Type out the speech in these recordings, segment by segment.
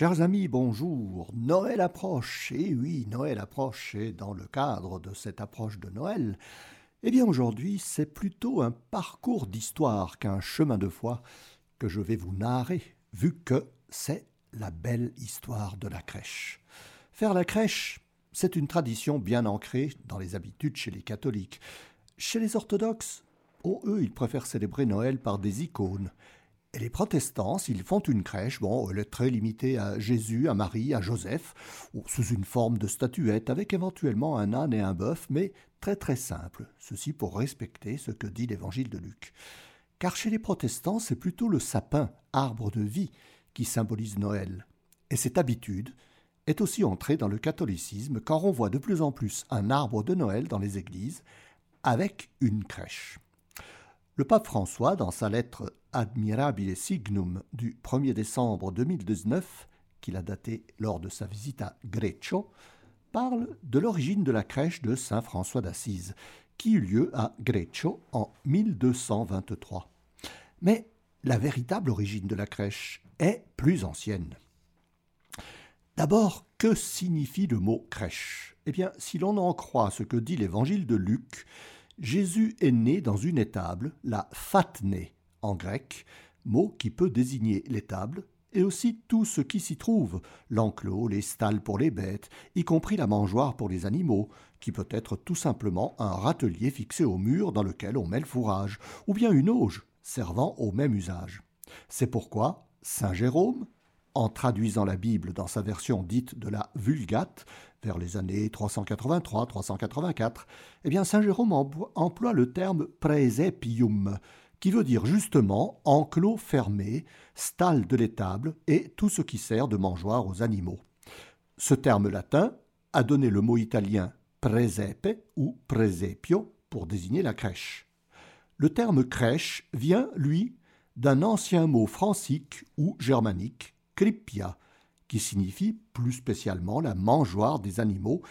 Chers amis, bonjour. Noël approche. Et oui, Noël approche. Et dans le cadre de cette approche de Noël, eh bien aujourd'hui, c'est plutôt un parcours d'histoire qu'un chemin de foi que je vais vous narrer, vu que c'est la belle histoire de la crèche. Faire la crèche, c'est une tradition bien ancrée dans les habitudes chez les catholiques. Chez les orthodoxes, oh, eux, ils préfèrent célébrer Noël par des icônes. Et les protestants, s'ils font une crèche, bon, elle est très limitée à Jésus, à Marie, à Joseph, ou sous une forme de statuette, avec éventuellement un âne et un bœuf, mais très très simple, ceci pour respecter ce que dit l'évangile de Luc. Car chez les protestants, c'est plutôt le sapin, arbre de vie, qui symbolise Noël. Et cette habitude est aussi entrée dans le catholicisme, car on voit de plus en plus un arbre de Noël dans les églises, avec une crèche. Le pape François, dans sa lettre Admirabile Signum du 1er décembre 2019, qu'il a datée lors de sa visite à Greccio, parle de l'origine de la crèche de Saint François d'Assise, qui eut lieu à Greccio en 1223. Mais la véritable origine de la crèche est plus ancienne. D'abord, que signifie le mot crèche? Eh bien, si l'on en croit ce que dit l'évangile de Luc, Jésus est né dans une étable, la fatnée en grec, mot qui peut désigner l'étable, et aussi tout ce qui s'y trouve, l'enclos, les stalles pour les bêtes, y compris la mangeoire pour les animaux, qui peut être tout simplement un râtelier fixé au mur dans lequel on met le fourrage, ou bien une auge servant au même usage. C'est pourquoi Saint Jérôme, en traduisant la Bible dans sa version dite de la Vulgate, vers les années 383-384, eh bien Saint Jérôme emploie le terme praesepium, qui veut dire justement enclos fermé, stalle de l'étable et tout ce qui sert de mangeoire aux animaux. Ce terme latin a donné le mot italien presepe ou presepio pour désigner la crèche. Le terme crèche vient, lui, d'un ancien mot francique ou germanique, qui signifie plus spécialement la mangeoire des animaux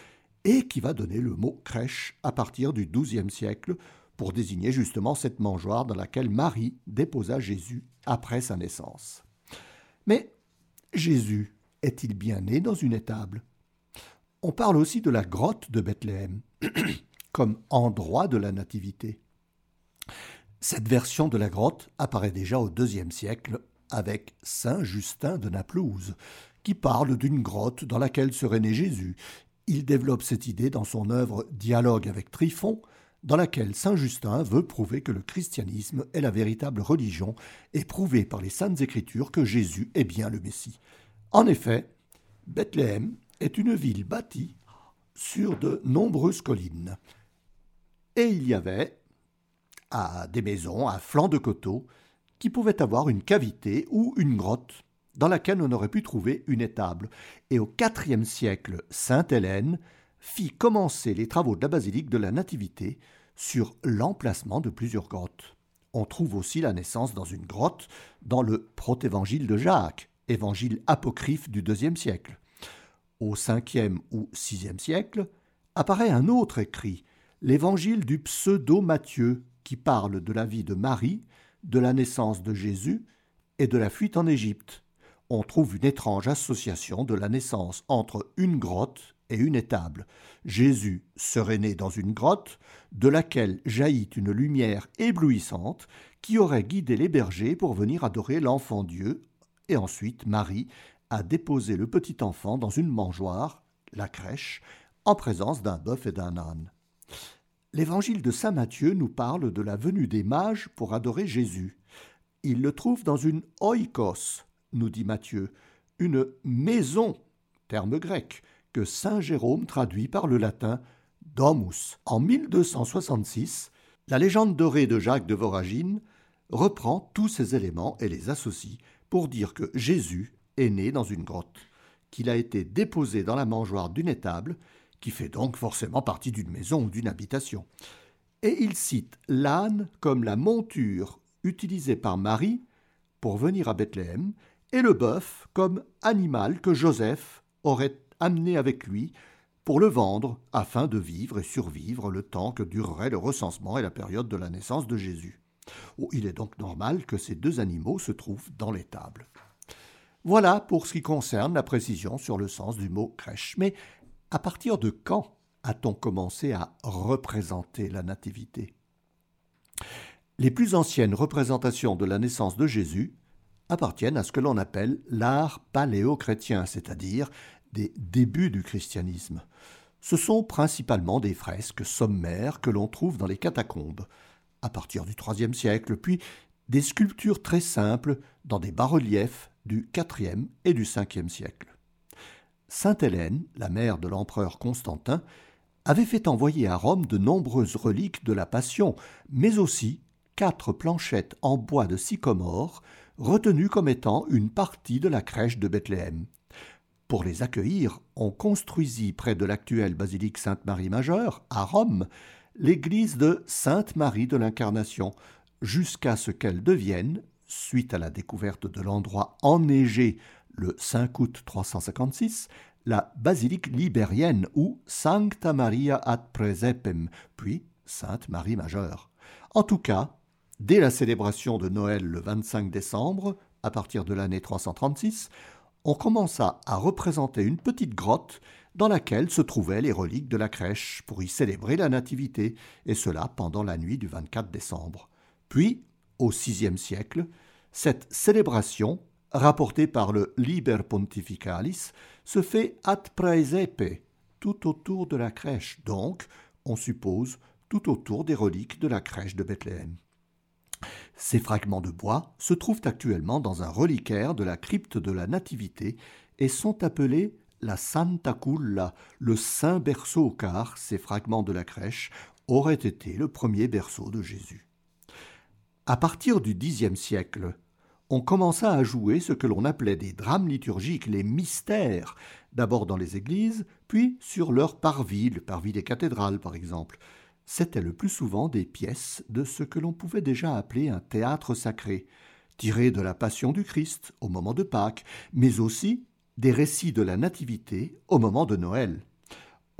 et qui va donner le mot crèche à partir du XIIe siècle pour désigner justement cette mangeoire dans laquelle Marie déposa Jésus après sa naissance. Mais Jésus est-il bien né dans une étable? On parle aussi de la grotte de Bethléem comme endroit de la nativité. Cette version de la grotte apparaît déjà au IIe siècle avec Saint Justin de Naplouse, qui parle d'une grotte dans laquelle serait né Jésus. Il développe cette idée dans son œuvre Dialogue avec Trifon, dans laquelle Saint Justin veut prouver que le christianisme est la véritable religion et prouver par les saintes écritures que Jésus est bien le Messie. En effet, Bethléem est une ville bâtie sur de nombreuses collines. Et il y avait à des maisons à flanc de coteaux qui pouvaient avoir une cavité ou une grotte dans laquelle on aurait pu trouver une étable. Et au IVe siècle, Sainte Hélène fit commencer les travaux de la basilique de la Nativité sur l'emplacement de plusieurs grottes. On trouve aussi la naissance dans une grotte dans le protévangile de Jacques, évangile apocryphe du IIe siècle. Au 5e ou 6e siècle apparaît un autre écrit, l'évangile du pseudo-Matthieu, qui parle de la vie de Marie, de la naissance de Jésus et de la fuite en Égypte on trouve une étrange association de la naissance entre une grotte et une étable. Jésus serait né dans une grotte, de laquelle jaillit une lumière éblouissante qui aurait guidé les bergers pour venir adorer l'enfant Dieu, et ensuite Marie a déposé le petit enfant dans une mangeoire, la crèche, en présence d'un bœuf et d'un âne. L'évangile de saint Matthieu nous parle de la venue des mages pour adorer Jésus. Il le trouve dans une oikos, nous dit Matthieu, une maison, terme grec, que saint Jérôme traduit par le latin domus. En 1266, la légende dorée de Jacques de Voragine reprend tous ces éléments et les associe pour dire que Jésus est né dans une grotte, qu'il a été déposé dans la mangeoire d'une étable, qui fait donc forcément partie d'une maison ou d'une habitation. Et il cite l'âne comme la monture utilisée par Marie pour venir à Bethléem et le bœuf comme animal que Joseph aurait amené avec lui pour le vendre afin de vivre et survivre le temps que durerait le recensement et la période de la naissance de Jésus. Oh, il est donc normal que ces deux animaux se trouvent dans l'étable. Voilà pour ce qui concerne la précision sur le sens du mot crèche. Mais à partir de quand a-t-on commencé à représenter la nativité? Les plus anciennes représentations de la naissance de Jésus appartiennent à ce que l'on appelle l'art paléo-chrétien, c'est-à-dire des débuts du christianisme. Ce sont principalement des fresques sommaires que l'on trouve dans les catacombes, à partir du IIIe siècle, puis des sculptures très simples dans des bas-reliefs du IVe et du Ve siècle. Sainte Hélène, la mère de l'empereur Constantin, avait fait envoyer à Rome de nombreuses reliques de la Passion, mais aussi quatre planchettes en bois de sycomore, retenues comme étant une partie de la crèche de Bethléem. Pour les accueillir, on construisit près de l'actuelle basilique Sainte-Marie-Majeure, à Rome, l'église de Sainte-Marie de l'Incarnation, jusqu'à ce qu'elle devienne, suite à la découverte de l'endroit enneigé le 5 août 356, la basilique libérienne ou Sancta Maria ad Presepem, puis Sainte Marie Majeure. En tout cas, dès la célébration de Noël le 25 décembre, à partir de l'année 336, on commença à représenter une petite grotte dans laquelle se trouvaient les reliques de la crèche pour y célébrer la Nativité, et cela pendant la nuit du 24 décembre. Puis, au VIe siècle, cette célébration, rapportée par le Liber Pontificalis, se fait ad praesepe, tout autour de la crèche, donc, on suppose, tout autour des reliques de la crèche de Bethléem. Ces fragments de bois se trouvent actuellement dans un reliquaire de la crypte de la Nativité et sont appelés la Santa Culla, le saint berceau, car ces fragments de la crèche auraient été le premier berceau de Jésus. À partir du Xe siècle, on commença à jouer ce que l'on appelait des drames liturgiques, les mystères, d'abord dans les églises, puis sur leur parvis, le parvis des cathédrales par exemple. C'étaient le plus souvent des pièces de ce que l'on pouvait déjà appeler un théâtre sacré, tirées de la Passion du Christ au moment de Pâques, mais aussi des récits de la Nativité au moment de Noël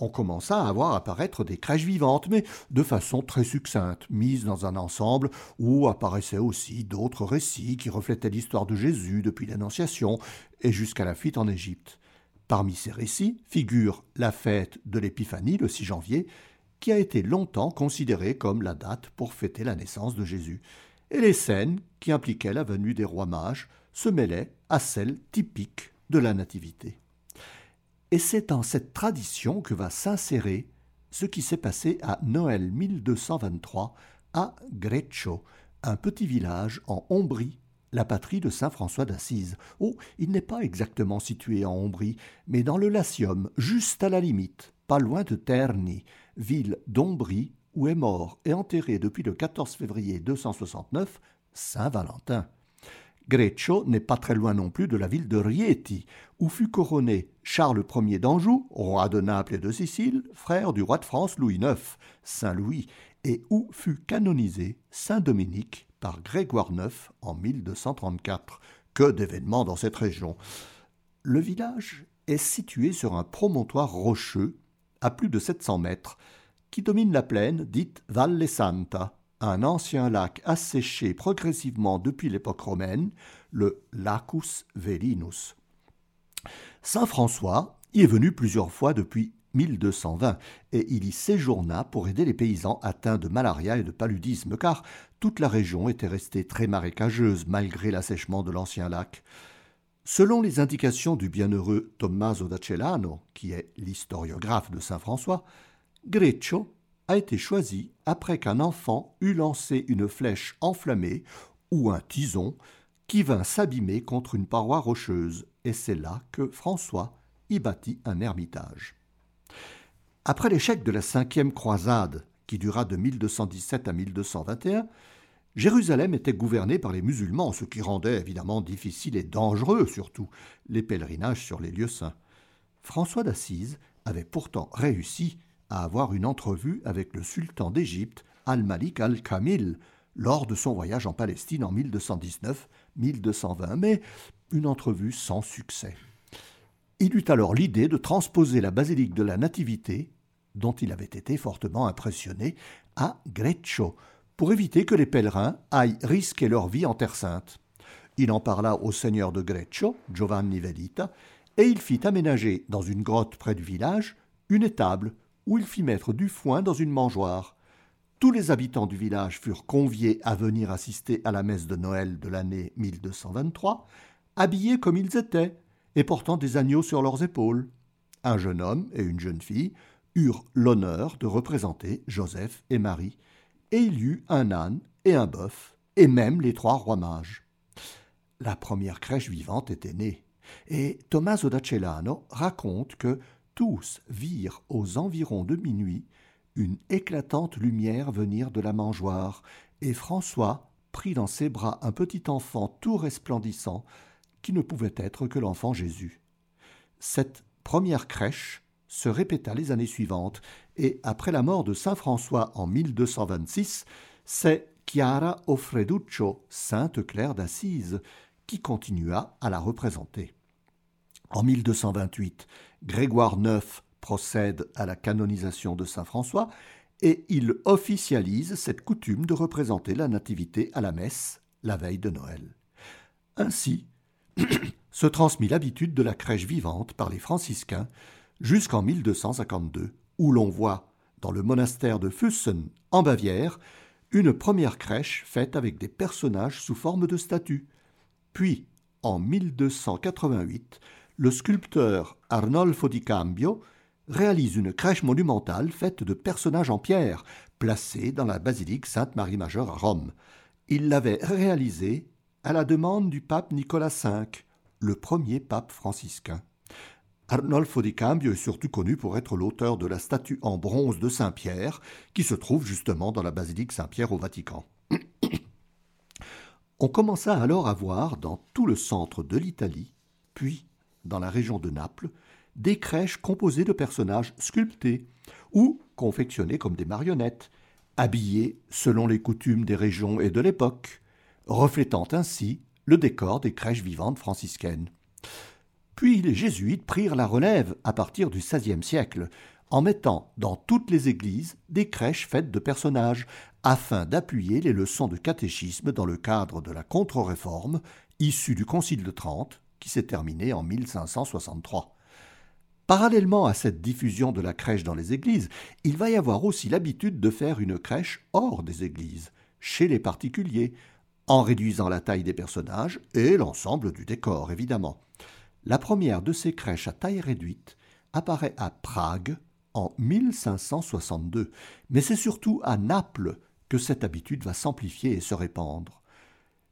on commença à voir apparaître des crèches vivantes, mais de façon très succincte, mises dans un ensemble où apparaissaient aussi d'autres récits qui reflétaient l'histoire de Jésus depuis l'Annonciation et jusqu'à la fuite en Égypte. Parmi ces récits figure la fête de l'Épiphanie le 6 janvier, qui a été longtemps considérée comme la date pour fêter la naissance de Jésus, et les scènes qui impliquaient la venue des rois mages se mêlaient à celles typiques de la Nativité. Et c'est dans cette tradition que va s'insérer ce qui s'est passé à Noël 1223 à Greccio, un petit village en Ombrie, la patrie de saint François d'Assise. Oh, il n'est pas exactement situé en Ombrie, mais dans le Latium, juste à la limite, pas loin de Terni, ville d'Ombrie où est mort et enterré depuis le 14 février 269 Saint Valentin. Greccio n'est pas très loin non plus de la ville de Rieti, où fut couronné Charles Ier d'Anjou, roi de Naples et de Sicile, frère du roi de France Louis IX, Saint Louis, et où fut canonisé Saint Dominique par Grégoire IX en 1234. Que d'événements dans cette région. Le village est situé sur un promontoire rocheux à plus de 700 mètres qui domine la plaine dite Valle Santa, un ancien lac asséché progressivement depuis l'époque romaine, le Lacus Velinus. Saint François y est venu plusieurs fois depuis 1220 et il y séjourna pour aider les paysans atteints de malaria et de paludisme car toute la région était restée très marécageuse malgré l'assèchement de l'ancien lac. Selon les indications du bienheureux Tommaso da Celano, qui est l'historiographe de Saint François, Greccio a été choisi après qu'un enfant eut lancé une flèche enflammée ou un tison qui vint s'abîmer contre une paroi rocheuse, et c'est là que François y bâtit un ermitage. Après l'échec de la cinquième croisade, qui dura de 1217 à 1221, Jérusalem était gouvernée par les musulmans, ce qui rendait évidemment difficile et dangereux surtout les pèlerinages sur les lieux saints. François d'Assise avait pourtant réussi à avoir une entrevue avec le sultan d'Égypte, Al-Malik al-Kamil, lors de son voyage en Palestine en 1219-1220, mais une entrevue sans succès. Il eut alors l'idée de transposer la basilique de la Nativité, dont il avait été fortement impressionné, à Greccio, pour éviter que les pèlerins aillent risquer leur vie en Terre sainte. Il en parla au seigneur de Greccio, Giovanni Velita, et il fit aménager dans une grotte près du village une étable où il fit mettre du foin dans une mangeoire. Tous les habitants du village furent conviés à venir assister à la messe de Noël de l'année 1223, habillés comme ils étaient et portant des agneaux sur leurs épaules. Un jeune homme et une jeune fille eurent l'honneur de représenter Joseph et Marie, et il y eut un âne et un bœuf, et même les trois rois mages. La première crèche vivante était née, et Tommaso da Celano raconte que tous virent aux environs de minuit une éclatante lumière venir de la mangeoire, et François prit dans ses bras un petit enfant tout resplendissant, qui ne pouvait être que l'enfant Jésus. Cette première crèche se répéta les années suivantes, et après la mort de saint François en 1226, c'est Chiara Offreduccio, Sainte Claire d'Assise, qui continua à la représenter. En 1228, Grégoire IX procède à la canonisation de saint François et il officialise cette coutume de représenter la Nativité à la messe la veille de Noël. Ainsi se transmit l'habitude de la crèche vivante par les franciscains jusqu'en 1252, où l'on voit, dans le monastère de Füssen, en Bavière, une première crèche faite avec des personnages sous forme de statues. Puis, en 1288, le sculpteur Arnolfo di Cambio réalise une crèche monumentale faite de personnages en pierre, placés dans la basilique Sainte-Marie-Majeure à Rome. Il l'avait réalisée à la demande du pape Nicolas V, le premier pape franciscain. Arnolfo di Cambio est surtout connu pour être l'auteur de la statue en bronze de Saint-Pierre, qui se trouve justement dans la basilique Saint-Pierre au Vatican. On commença alors à voir dans tout le centre de l'Italie, puis dans la région de Naples, des crèches composées de personnages sculptés ou confectionnés comme des marionnettes, habillés selon les coutumes des régions et de l'époque, reflétant ainsi le décor des crèches vivantes franciscaines. Puis les jésuites prirent la relève à partir du XVIe siècle, en mettant dans toutes les églises des crèches faites de personnages, afin d'appuyer les leçons de catéchisme dans le cadre de la contre-réforme issue du Concile de Trente, qui s'est terminé en 1563. Parallèlement à cette diffusion de la crèche dans les églises, il va y avoir aussi l'habitude de faire une crèche hors des églises, chez les particuliers, en réduisant la taille des personnages et l'ensemble du décor, évidemment. La première de ces crèches à taille réduite apparaît à Prague en 1562, mais c'est surtout à Naples que cette habitude va s'amplifier et se répandre.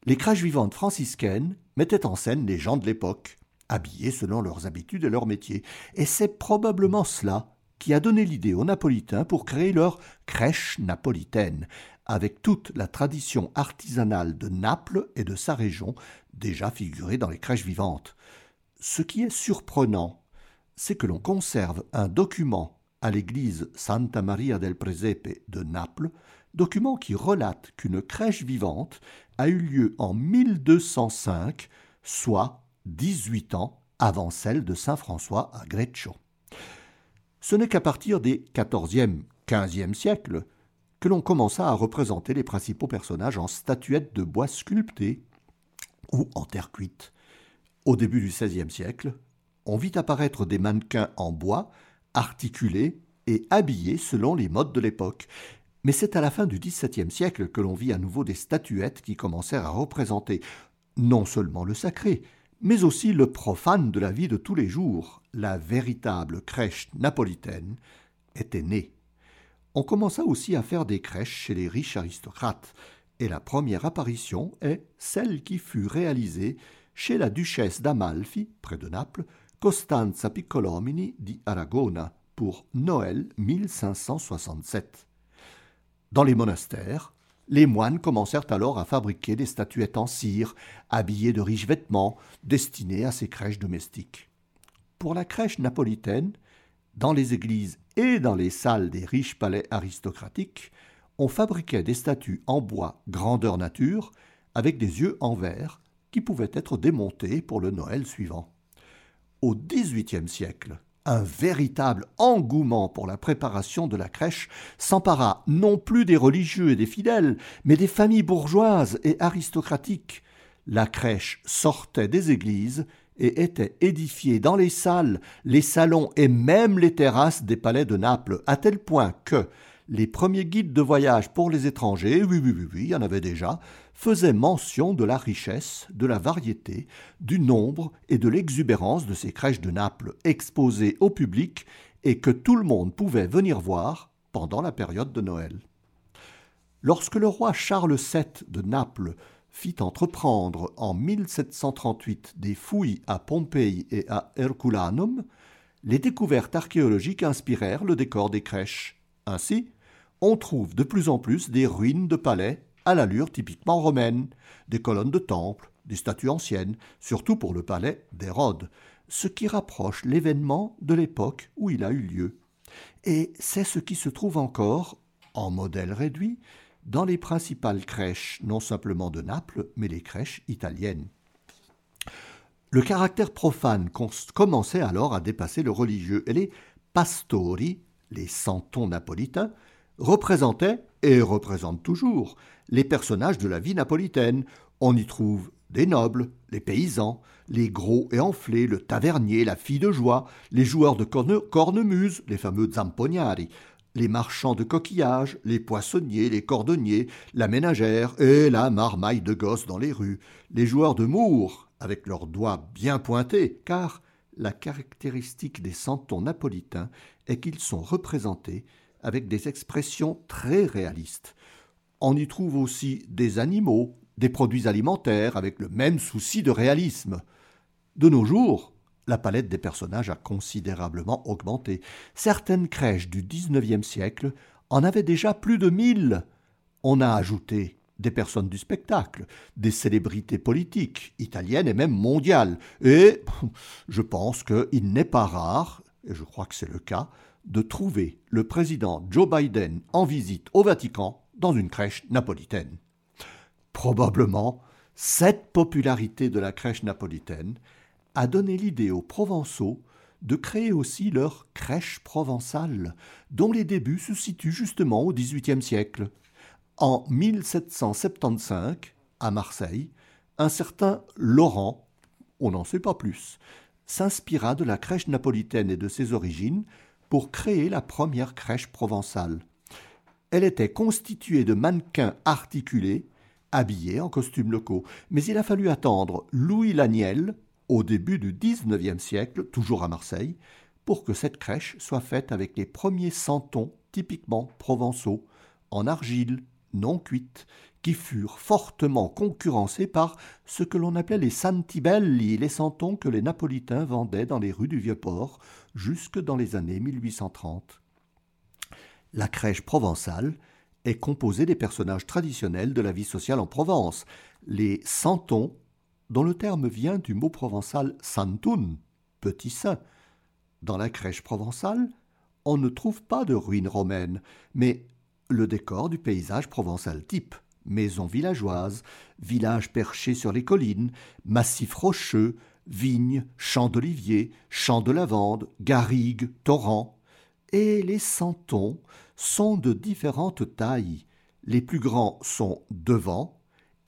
Les crèches vivantes franciscaines mettaient en scène les gens de l'époque, habillés selon leurs habitudes et leurs métiers, et c'est probablement cela qui a donné l'idée aux Napolitains pour créer leur crèche napolitaine, avec toute la tradition artisanale de Naples et de sa région déjà figurée dans les crèches vivantes. Ce qui est surprenant, c'est que l'on conserve un document à l'église Santa Maria del Presepe de Naples, document qui relate qu'une crèche vivante a eu lieu en 1205, soit 18 ans avant celle de Saint François à Greccio. Ce n'est qu'à partir des XIVe, XVe siècles que l'on commença à représenter les principaux personnages en statuettes de bois sculptées ou en terre cuite. Au début du XVIe siècle, on vit apparaître des mannequins en bois, articulés et habillés selon les modes de l'époque. Mais c'est à la fin du XVIIe siècle que l'on vit à nouveau des statuettes qui commencèrent à représenter non seulement le sacré, mais aussi le profane de la vie de tous les jours. La véritable crèche napolitaine était née. On commença aussi à faire des crèches chez les riches aristocrates, et la première apparition est celle qui fut réalisée chez la duchesse d'Amalfi, près de Naples, Costanza Piccolomini di Aragona, pour Noël 1567. Dans les monastères, les moines commencèrent alors à fabriquer des statuettes en cire, habillées de riches vêtements, destinées à ces crèches domestiques. Pour la crèche napolitaine, dans les églises et dans les salles des riches palais aristocratiques, on fabriquait des statues en bois grandeur nature, avec des yeux en verre, qui pouvaient être démontés pour le Noël suivant. Au XVIIIe siècle, un véritable engouement pour la préparation de la crèche s'empara non plus des religieux et des fidèles, mais des familles bourgeoises et aristocratiques. La crèche sortait des églises et était édifiée dans les salles, les salons et même les terrasses des palais de Naples, à tel point que les premiers guides de voyage pour les étrangers, oui, oui, oui, oui, il y en avait déjà, faisaient mention de la richesse, de la variété, du nombre et de l'exubérance de ces crèches de Naples exposées au public et que tout le monde pouvait venir voir pendant la période de Noël. Lorsque le roi Charles VII de Naples fit entreprendre en 1738 des fouilles à Pompéi et à Herculanum, les découvertes archéologiques inspirèrent le décor des crèches. Ainsi, on trouve de plus en plus des ruines de palais à l'allure typiquement romaine, des colonnes de temples, des statues anciennes, surtout pour le palais d'Hérode, ce qui rapproche l'événement de l'époque où il a eu lieu. Et c'est ce qui se trouve encore, en modèle réduit, dans les principales crèches, non simplement de Naples, mais les crèches italiennes. Le caractère profane commençait alors à dépasser le religieux, et les pastori, les santons napolitains, représentaient, et représentent toujours, les personnages de la vie napolitaine. On y trouve des nobles, les paysans, les gros et enflés, le tavernier, la fille de joie, les joueurs de cornemuse, les fameux zampognari, les marchands de coquillages, les poissonniers, les cordonniers, la ménagère et la marmaille de gosses dans les rues, les joueurs de mours, avec leurs doigts bien pointés, car la caractéristique des santons napolitains est qu'ils sont représentés avec des expressions très réalistes. On y trouve aussi des animaux, des produits alimentaires avec le même souci de réalisme. De nos jours, la palette des personnages a considérablement augmenté. Certaines crèches du XIXe siècle en avaient déjà plus de mille. On a ajouté des personnes du spectacle, des célébrités politiques, italiennes et même mondiales. Et je pense qu'il n'est pas rare, et je crois que c'est le cas, de trouver le président Joe Biden en visite au Vatican dans une crèche napolitaine. Probablement, cette popularité de la crèche napolitaine a donné l'idée aux Provençaux de créer aussi leur crèche provençale, dont les débuts se situent justement au XVIIIe siècle. En 1775, à Marseille, un certain Laurent, on n'en sait pas plus, s'inspira de la crèche napolitaine et de ses origines pour créer la première crèche provençale. Elle était constituée de mannequins articulés, habillés en costumes locaux, mais il a fallu attendre Louis Laniel, au début du XIXe siècle, toujours à Marseille, pour que cette crèche soit faite avec les premiers santons typiquement provençaux, en argile, non cuite, furent fortement concurrencés par ce que l'on appelait les santibelli, les santons que les Napolitains vendaient dans les rues du Vieux-Port jusque dans les années 1830. La crèche provençale est composée des personnages traditionnels de la vie sociale en Provence, les santons dont le terme vient du mot provençal santun, petit saint. Dans la crèche provençale, on ne trouve pas de ruines romaines, mais le décor du paysage provençal type. Maisons villageoises, villages perchés sur les collines, massifs rocheux, vignes, champs d'oliviers, champs de lavande, garrigues, torrents. Et les santons sont de différentes tailles. Les plus grands sont devant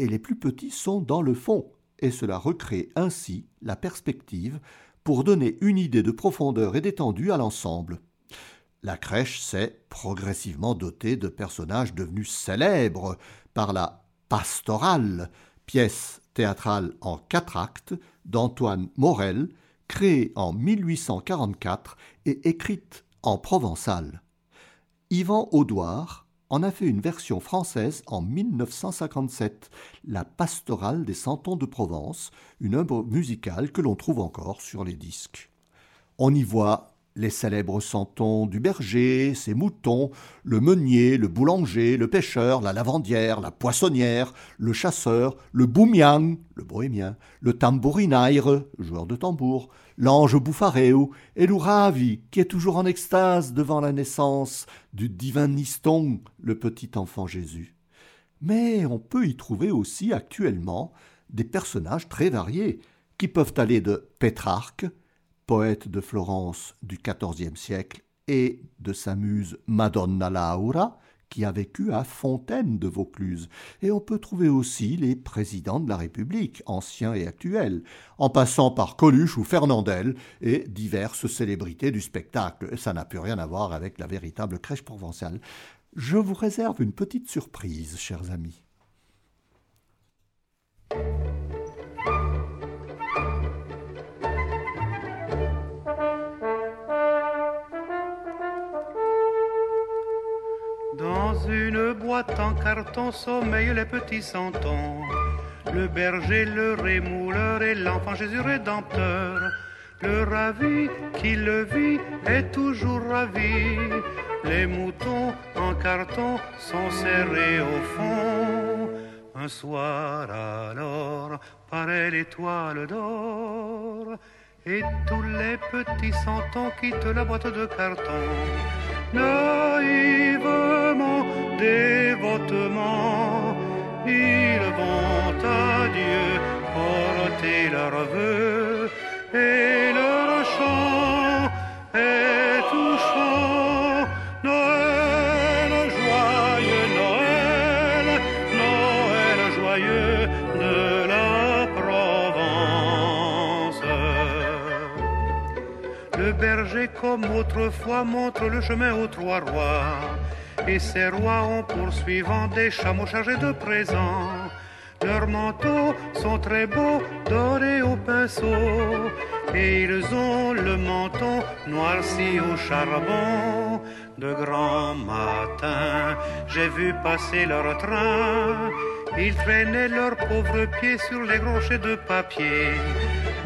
et les plus petits sont dans le fond, et cela recrée ainsi la perspective pour donner une idée de profondeur et d'étendue à l'ensemble. La crèche s'est progressivement dotée de personnages devenus célèbres par la pastorale, pièce théâtrale en quatre actes d'Antoine Morel, créée en 1844 et écrite en provençal. Yvan Audouard en a fait une version française en 1957, La pastorale des Santons de Provence, une œuvre musicale que l'on trouve encore sur les disques. On y voit les célèbres santons du berger, ses moutons, le meunier, le boulanger, le pêcheur, la lavandière, la poissonnière, le chasseur, le boumian, le bohémien, le tambourinaire, joueur de tambour, l'ange bouffareu et l'ouravi, qui est toujours en extase devant la naissance du divin Niston, le petit enfant Jésus. Mais on peut y trouver aussi actuellement des personnages très variés, qui peuvent aller de Pétrarque, poète de Florence du XIVe siècle, et de sa muse Madonna Laura, qui a vécu à Fontaine de Vaucluse. Et on peut trouver aussi les présidents de la République, anciens et actuels, en passant par Coluche ou Fernandel et diverses célébrités du spectacle. Ça n'a plus rien à voir avec la véritable crèche provençale. Je vous réserve une petite surprise, chers amis. En carton sommeillent les petits santons, le berger, le rémouleur et l'enfant Jésus rédempteur. Le ravi qui le vit est toujours ravi. Les moutons en carton sont serrés au fond. Un soir alors paraît l'étoile d'or et tous les petits santons quittent la boîte de carton. Naïvement, dévotement, ils vont à Dieu porter leurs vœux et leur chant est touchant. Noël, joyeux Noël, Noël joyeux de la Provence. Le berger, comme autrefois, montre le chemin aux trois rois. Et ces rois ont poursuivant des chameaux chargés de présents. Leurs manteaux sont très beaux, dorés au pinceau, et ils ont le menton noirci au charbon. De grand matin, j'ai vu passer leur train. Ils traînaient leurs pauvres pieds sur les rochers de papier.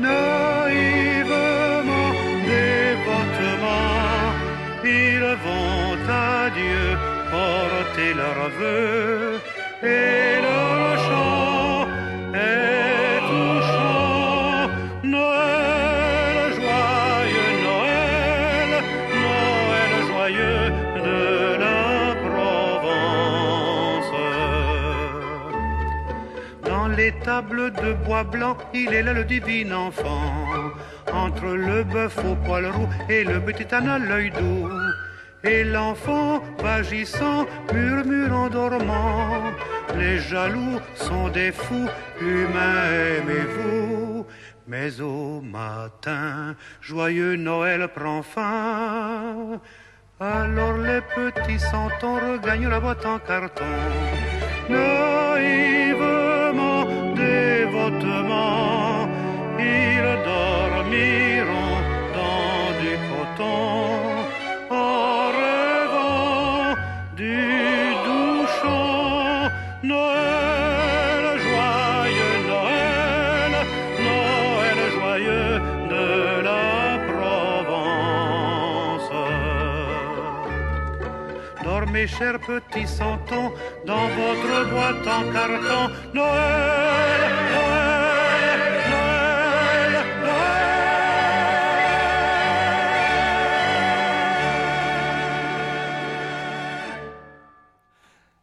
Naïvement, dévotement, ils vont à Dieu porter leurs vœux et leur chant est touchant. Noël, joyeux Noël, Noël joyeux de la Provence. Dans les tables de bois blanc, il est là le divin enfant, entre le bœuf au poil roux et le petit âne à l'œil doux. Et l'enfant, vagissant, murmure en dormant, les jaloux sont des fous, humains aimez-vous. Mais au matin, joyeux Noël prend fin. Alors les petits santons regagnent la boîte en carton. Naïvement, dévotement, Dormez, chers petits santons, dans votre boîte en carton. Noël, Noël, Noël,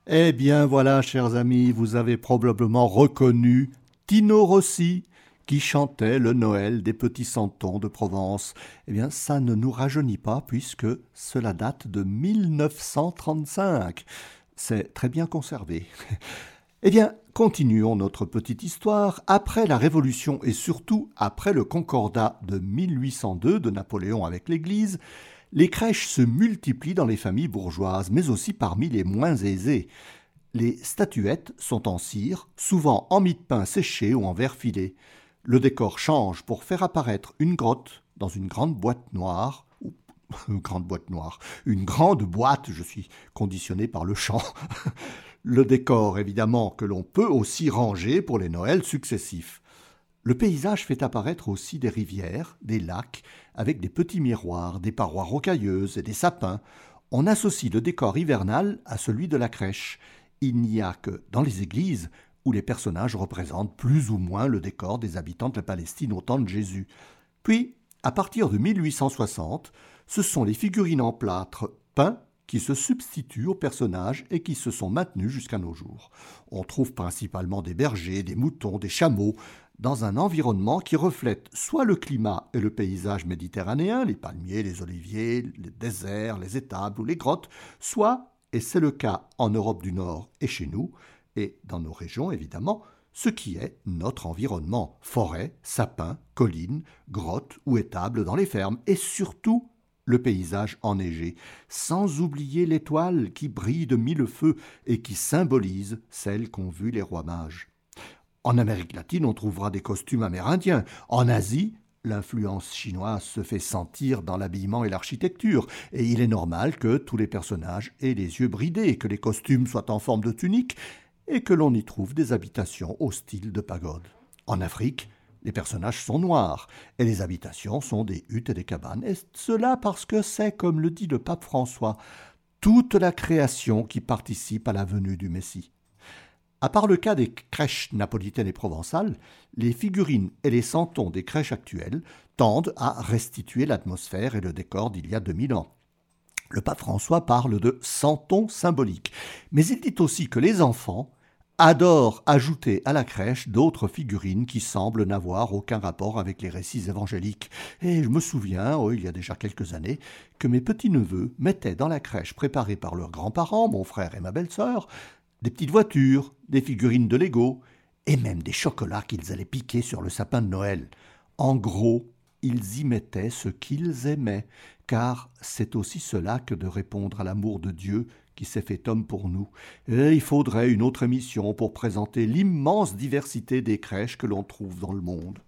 Eh bien voilà, chers amis, vous avez probablement reconnu Tino Rossi qui chantait le Noël des petits santons de Provence. Eh bien, ça ne nous rajeunit pas puisque cela date de 1935. C'est très bien conservé. Eh bien, continuons notre petite histoire. Après la Révolution et surtout après le Concordat de 1802 de Napoléon avec l'Église, les crèches se multiplient dans les familles bourgeoises, mais aussi parmi les moins aisées. Les statuettes sont en cire, souvent en mie de pain séché ou en verre filé. Le décor change pour faire apparaître une grotte dans une grande boîte noire. Une grande boîte noire. Une grande boîte, je suis conditionné par le chant. Le décor, évidemment, que l'on peut aussi ranger pour les Noëls successifs. Le paysage fait apparaître aussi des rivières, des lacs, avec des petits miroirs, des parois rocailleuses et des sapins. On associe le décor hivernal à celui de la crèche. Il n'y a que dans les églises où les personnages représentent plus ou moins le décor des habitants de la Palestine au temps de Jésus. Puis, à partir de 1860, ce sont les figurines en plâtre peints qui se substituent aux personnages et qui se sont maintenus jusqu'à nos jours. On trouve principalement des bergers, des moutons, des chameaux, dans un environnement qui reflète soit le climat et le paysage méditerranéen, les palmiers, les oliviers, les déserts, les étables ou les grottes, soit et c'est le cas en Europe du Nord et chez nous, et dans nos régions évidemment, ce qui est notre environnement, forêts, sapins, collines, grottes ou étables dans les fermes, et surtout le paysage enneigé, sans oublier l'étoile qui brille de mille feux et qui symbolise celle qu'ont vue les rois mages. En Amérique latine, on trouvera des costumes amérindiens. En Asie, l'influence chinoise se fait sentir dans l'habillement et l'architecture, et il est normal que tous les personnages aient les yeux bridés, que les costumes soient en forme de tunique, et que l'on y trouve des habitations au style de pagode. En Afrique, les personnages sont noirs, et les habitations sont des huttes et des cabanes, et cela parce que c'est, comme le dit le pape François, toute la création qui participe à la venue du Messie. À part le cas des crèches napolitaines et provençales, les figurines et les santons des crèches actuelles tendent à restituer l'atmosphère et le décor d'il y a 2000 ans. Le pape François parle de santons symboliques, mais il dit aussi que les enfants adore ajouter à la crèche d'autres figurines qui semblent n'avoir aucun rapport avec les récits évangéliques. Et je me souviens, oh, il y a déjà quelques années, que mes petits-neveux mettaient dans la crèche préparée par leurs grands-parents, mon frère et ma belle-sœur, des petites voitures, des figurines de Lego, et même des chocolats qu'ils allaient piquer sur le sapin de Noël. En gros, ils y mettaient ce qu'ils aimaient, car c'est aussi cela que de répondre à l'amour de Dieu qui s'est fait homme pour nous. Et il faudrait une autre émission pour présenter l'immense diversité des crèches que l'on trouve dans le monde.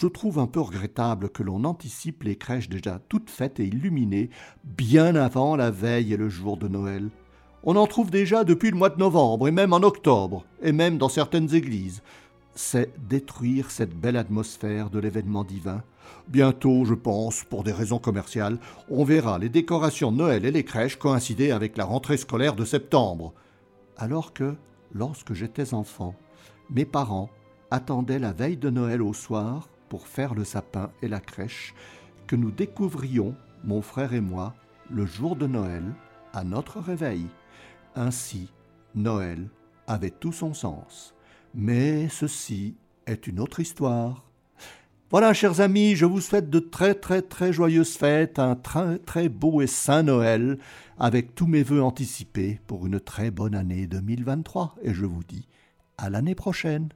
Je trouve un peu regrettable que l'on anticipe les crèches déjà toutes faites et illuminées bien avant la veille et le jour de Noël. On en trouve déjà depuis le mois de novembre et même en octobre, et même dans certaines églises c'est détruire cette belle atmosphère de l'événement divin. Bientôt, je pense, pour des raisons commerciales, on verra les décorations de Noël et les crèches coïncider avec la rentrée scolaire de septembre. Alors que, lorsque j'étais enfant, mes parents attendaient la veille de Noël au soir pour faire le sapin et la crèche, que nous découvrions, mon frère et moi, le jour de Noël, à notre réveil. Ainsi, Noël avait tout son sens. Mais ceci est une autre histoire. Voilà, chers amis, je vous souhaite de très très très joyeuses fêtes, un très très beau et saint Noël, avec tous mes voeux anticipés pour une très bonne année 2023, et je vous dis à l'année prochaine.